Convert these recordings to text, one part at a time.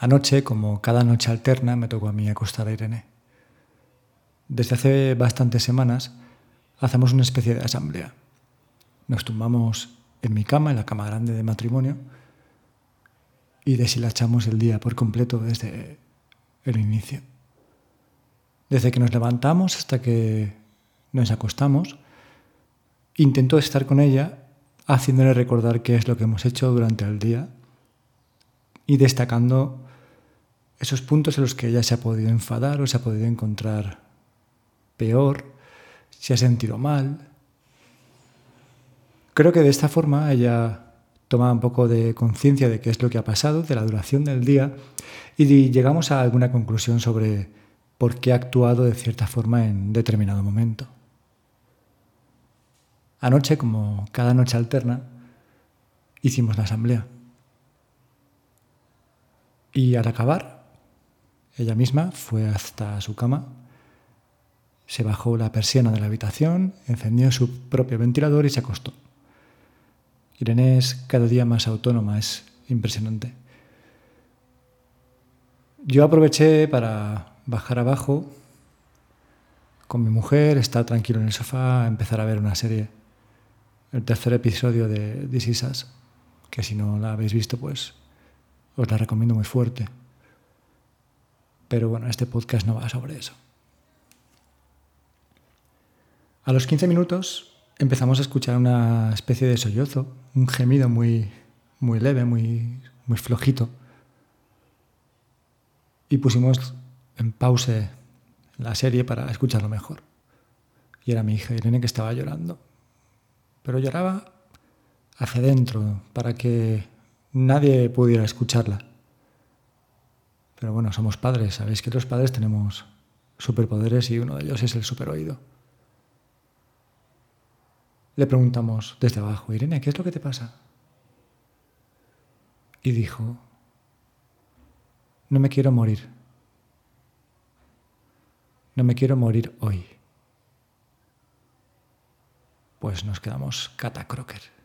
Anoche, como cada noche alterna, me tocó a mí acostar a Irene. Desde hace bastantes semanas hacemos una especie de asamblea. Nos tumbamos en mi cama, en la cama grande de matrimonio, y deshilachamos el día por completo desde el inicio. Desde que nos levantamos hasta que nos acostamos, intento estar con ella haciéndole recordar qué es lo que hemos hecho durante el día y destacando esos puntos en los que ella se ha podido enfadar o se ha podido encontrar peor, se ha sentido mal. Creo que de esta forma ella toma un poco de conciencia de qué es lo que ha pasado, de la duración del día, y llegamos a alguna conclusión sobre por qué ha actuado de cierta forma en determinado momento. Anoche, como cada noche alterna, hicimos la asamblea. Y al acabar, ella misma fue hasta su cama, se bajó la persiana de la habitación, encendió su propio ventilador y se acostó. Irene es cada día más autónoma, es impresionante. Yo aproveché para bajar abajo con mi mujer, estar tranquilo en el sofá, empezar a ver una serie. El tercer episodio de This Is que si no la habéis visto, pues os la recomiendo muy fuerte. Pero bueno, este podcast no va sobre eso. A los 15 minutos empezamos a escuchar una especie de sollozo, un gemido muy, muy leve, muy, muy flojito. Y pusimos en pause la serie para escucharlo mejor. Y era mi hija Irene que estaba llorando. Pero lloraba hacia adentro para que nadie pudiera escucharla. Pero bueno, somos padres, sabéis que los padres tenemos superpoderes y uno de ellos es el superoído. Le preguntamos desde abajo, Irene, ¿qué es lo que te pasa? Y dijo, no me quiero morir. No me quiero morir hoy. Pues nos quedamos catacroker.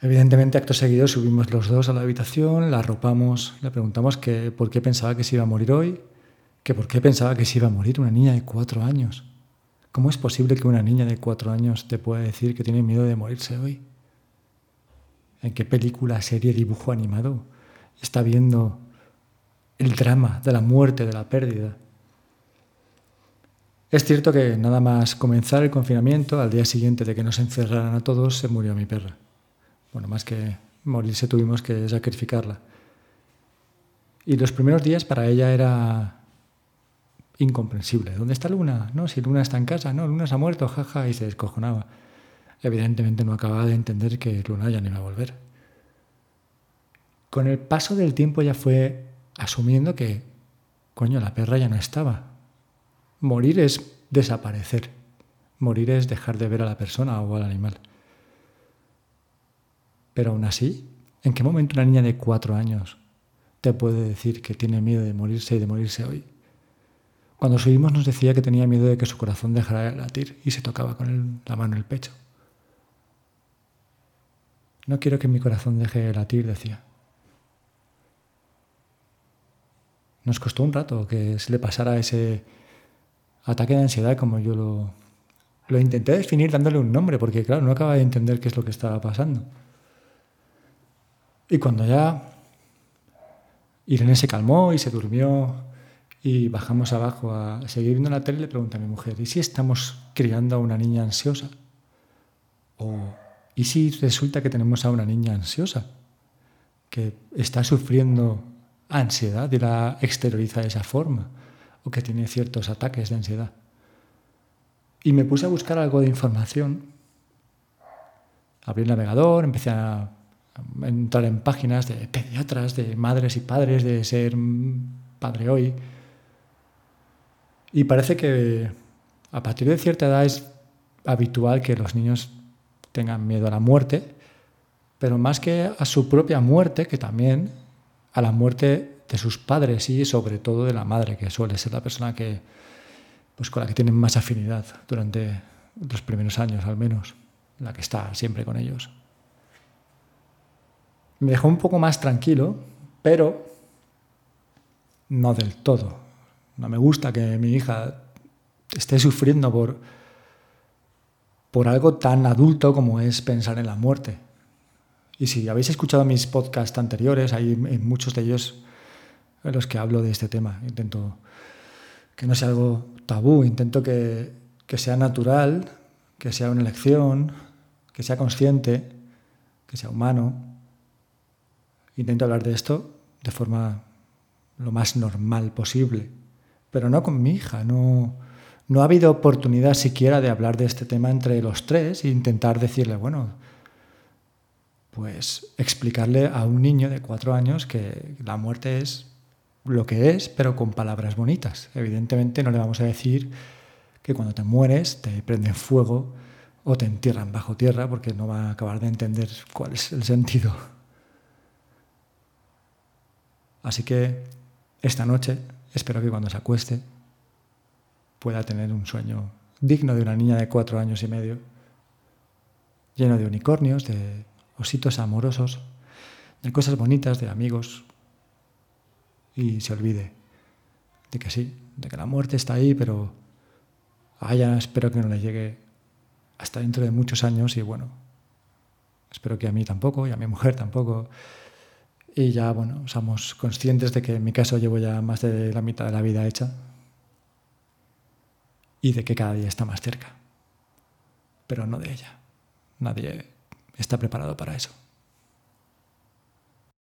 Evidentemente, acto seguido subimos los dos a la habitación, la arropamos, le preguntamos que por qué pensaba que se iba a morir hoy, que por qué pensaba que se iba a morir una niña de cuatro años. ¿Cómo es posible que una niña de cuatro años te pueda decir que tiene miedo de morirse hoy? ¿En qué película, serie, dibujo animado está viendo el drama de la muerte, de la pérdida? Es cierto que nada más comenzar el confinamiento, al día siguiente de que nos encerraran a todos, se murió mi perra bueno, más que morirse tuvimos que sacrificarla. Y los primeros días para ella era incomprensible. ¿Dónde está Luna? No, si Luna está en casa, no, Luna se ha muerto, jaja, y se descojonaba. Evidentemente no acababa de entender que Luna ya no iba a volver. Con el paso del tiempo ya fue asumiendo que, coño, la perra ya no estaba. Morir es desaparecer. Morir es dejar de ver a la persona o al animal. Pero aún así, ¿en qué momento una niña de cuatro años te puede decir que tiene miedo de morirse y de morirse hoy? Cuando subimos nos decía que tenía miedo de que su corazón dejara de latir y se tocaba con la mano el pecho. No quiero que mi corazón deje de latir, decía. Nos costó un rato que se le pasara ese ataque de ansiedad como yo lo, lo intenté definir dándole un nombre, porque claro, no acaba de entender qué es lo que estaba pasando. Y cuando ya Irene se calmó y se durmió y bajamos abajo a seguir viendo la tele, le pregunta a mi mujer, ¿y si estamos criando a una niña ansiosa? ¿O y si resulta que tenemos a una niña ansiosa que está sufriendo ansiedad y la exterioriza de esa forma? ¿O que tiene ciertos ataques de ansiedad? Y me puse a buscar algo de información. Abrí el navegador, empecé a entrar en páginas de pediatras, de madres y padres, de ser padre hoy. Y parece que a partir de cierta edad es habitual que los niños tengan miedo a la muerte, pero más que a su propia muerte, que también a la muerte de sus padres y sobre todo de la madre, que suele ser la persona que, pues, con la que tienen más afinidad durante los primeros años al menos, la que está siempre con ellos. Me dejó un poco más tranquilo, pero no del todo. No me gusta que mi hija esté sufriendo por, por algo tan adulto como es pensar en la muerte. Y si habéis escuchado mis podcasts anteriores, hay muchos de ellos en los que hablo de este tema. Intento que no sea algo tabú, intento que, que sea natural, que sea una elección, que sea consciente, que sea humano. Intento hablar de esto de forma lo más normal posible, pero no con mi hija, no, no ha habido oportunidad siquiera de hablar de este tema entre los tres e intentar decirle, bueno, pues explicarle a un niño de cuatro años que la muerte es lo que es, pero con palabras bonitas. Evidentemente no le vamos a decir que cuando te mueres te prenden fuego o te entierran bajo tierra porque no va a acabar de entender cuál es el sentido. Así que esta noche espero que cuando se acueste pueda tener un sueño digno de una niña de cuatro años y medio, lleno de unicornios, de ositos amorosos, de cosas bonitas, de amigos, y se olvide de que sí, de que la muerte está ahí, pero a ella espero que no le llegue hasta dentro de muchos años y bueno, espero que a mí tampoco y a mi mujer tampoco. Y ya, bueno, somos conscientes de que en mi caso llevo ya más de la mitad de la vida hecha y de que cada día está más cerca, pero no de ella. Nadie está preparado para eso.